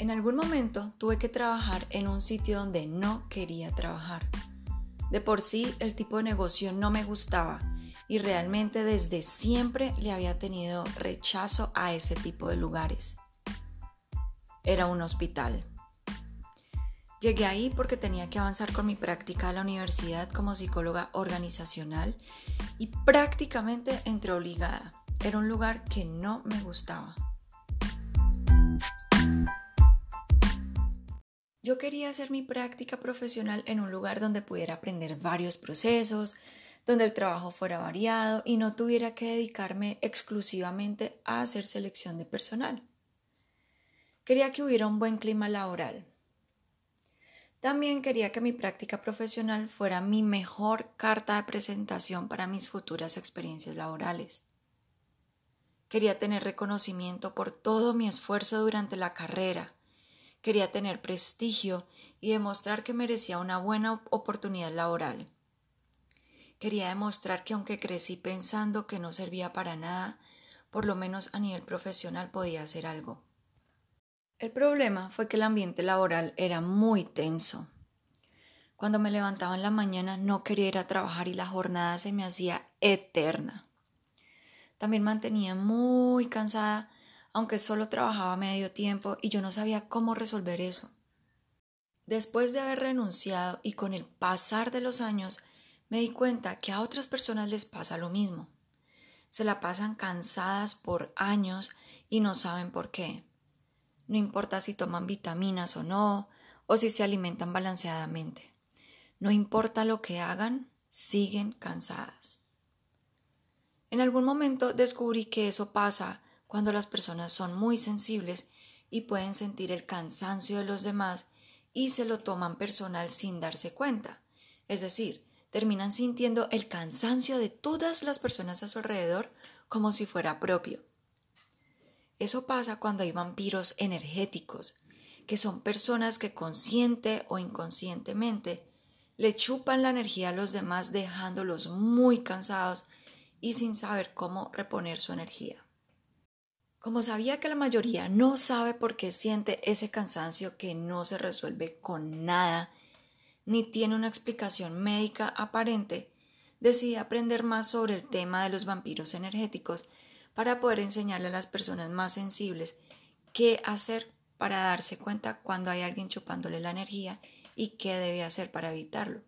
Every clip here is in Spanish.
En algún momento tuve que trabajar en un sitio donde no quería trabajar. De por sí el tipo de negocio no me gustaba y realmente desde siempre le había tenido rechazo a ese tipo de lugares. Era un hospital. Llegué ahí porque tenía que avanzar con mi práctica a la universidad como psicóloga organizacional y prácticamente entré obligada. Era un lugar que no me gustaba. Yo quería hacer mi práctica profesional en un lugar donde pudiera aprender varios procesos, donde el trabajo fuera variado y no tuviera que dedicarme exclusivamente a hacer selección de personal. Quería que hubiera un buen clima laboral. También quería que mi práctica profesional fuera mi mejor carta de presentación para mis futuras experiencias laborales. Quería tener reconocimiento por todo mi esfuerzo durante la carrera quería tener prestigio y demostrar que merecía una buena oportunidad laboral. Quería demostrar que aunque crecí pensando que no servía para nada, por lo menos a nivel profesional podía hacer algo. El problema fue que el ambiente laboral era muy tenso. Cuando me levantaba en la mañana no quería ir a trabajar y la jornada se me hacía eterna. También mantenía muy cansada aunque solo trabajaba medio tiempo y yo no sabía cómo resolver eso. Después de haber renunciado y con el pasar de los años, me di cuenta que a otras personas les pasa lo mismo. Se la pasan cansadas por años y no saben por qué. No importa si toman vitaminas o no, o si se alimentan balanceadamente. No importa lo que hagan, siguen cansadas. En algún momento descubrí que eso pasa cuando las personas son muy sensibles y pueden sentir el cansancio de los demás y se lo toman personal sin darse cuenta. Es decir, terminan sintiendo el cansancio de todas las personas a su alrededor como si fuera propio. Eso pasa cuando hay vampiros energéticos, que son personas que consciente o inconscientemente le chupan la energía a los demás dejándolos muy cansados y sin saber cómo reponer su energía. Como sabía que la mayoría no sabe por qué siente ese cansancio que no se resuelve con nada, ni tiene una explicación médica aparente, decidí aprender más sobre el tema de los vampiros energéticos para poder enseñarle a las personas más sensibles qué hacer para darse cuenta cuando hay alguien chupándole la energía y qué debe hacer para evitarlo.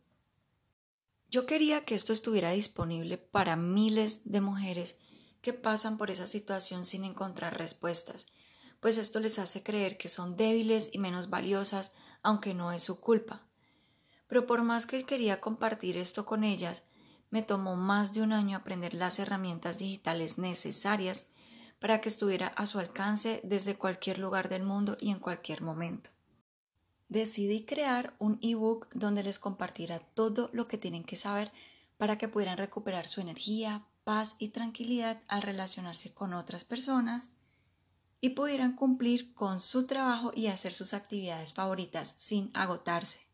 Yo quería que esto estuviera disponible para miles de mujeres que pasan por esa situación sin encontrar respuestas, pues esto les hace creer que son débiles y menos valiosas, aunque no es su culpa. Pero por más que quería compartir esto con ellas, me tomó más de un año aprender las herramientas digitales necesarias para que estuviera a su alcance desde cualquier lugar del mundo y en cualquier momento. Decidí crear un ebook donde les compartiera todo lo que tienen que saber para que pudieran recuperar su energía, paz y tranquilidad al relacionarse con otras personas y pudieran cumplir con su trabajo y hacer sus actividades favoritas sin agotarse.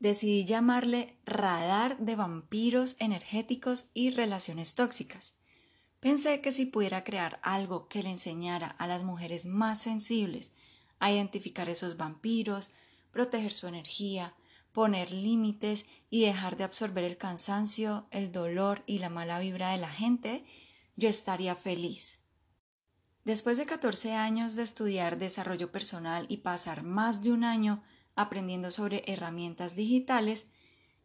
Decidí llamarle radar de vampiros energéticos y relaciones tóxicas. Pensé que si pudiera crear algo que le enseñara a las mujeres más sensibles a identificar esos vampiros, proteger su energía, poner límites y dejar de absorber el cansancio, el dolor y la mala vibra de la gente, yo estaría feliz. Después de 14 años de estudiar desarrollo personal y pasar más de un año aprendiendo sobre herramientas digitales,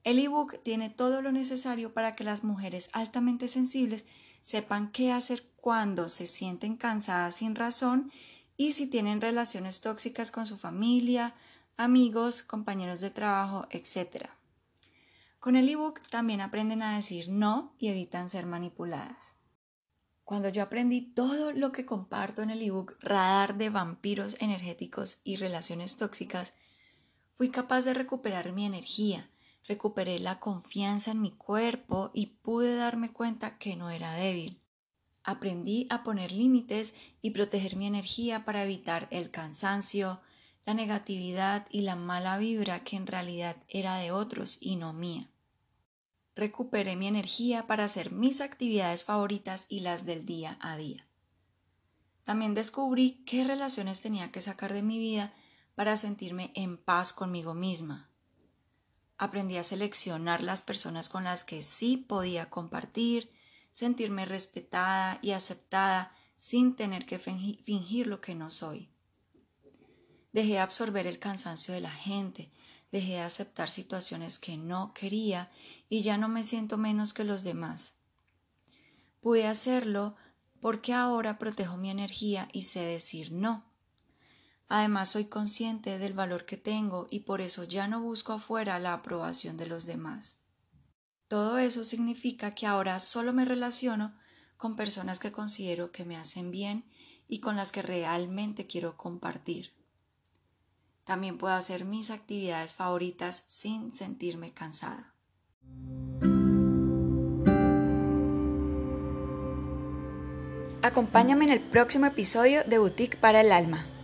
el ebook tiene todo lo necesario para que las mujeres altamente sensibles sepan qué hacer cuando se sienten cansadas sin razón y si tienen relaciones tóxicas con su familia, amigos, compañeros de trabajo, etc. Con el ebook también aprenden a decir no y evitan ser manipuladas. Cuando yo aprendí todo lo que comparto en el ebook Radar de vampiros energéticos y relaciones tóxicas, fui capaz de recuperar mi energía, recuperé la confianza en mi cuerpo y pude darme cuenta que no era débil. Aprendí a poner límites y proteger mi energía para evitar el cansancio, la negatividad y la mala vibra que en realidad era de otros y no mía. Recuperé mi energía para hacer mis actividades favoritas y las del día a día. También descubrí qué relaciones tenía que sacar de mi vida para sentirme en paz conmigo misma. Aprendí a seleccionar las personas con las que sí podía compartir, sentirme respetada y aceptada sin tener que fingir lo que no soy. Dejé de absorber el cansancio de la gente, dejé de aceptar situaciones que no quería y ya no me siento menos que los demás. Pude hacerlo porque ahora protejo mi energía y sé decir no. Además soy consciente del valor que tengo y por eso ya no busco afuera la aprobación de los demás. Todo eso significa que ahora solo me relaciono con personas que considero que me hacen bien y con las que realmente quiero compartir. También puedo hacer mis actividades favoritas sin sentirme cansada. Acompáñame en el próximo episodio de Boutique para el Alma.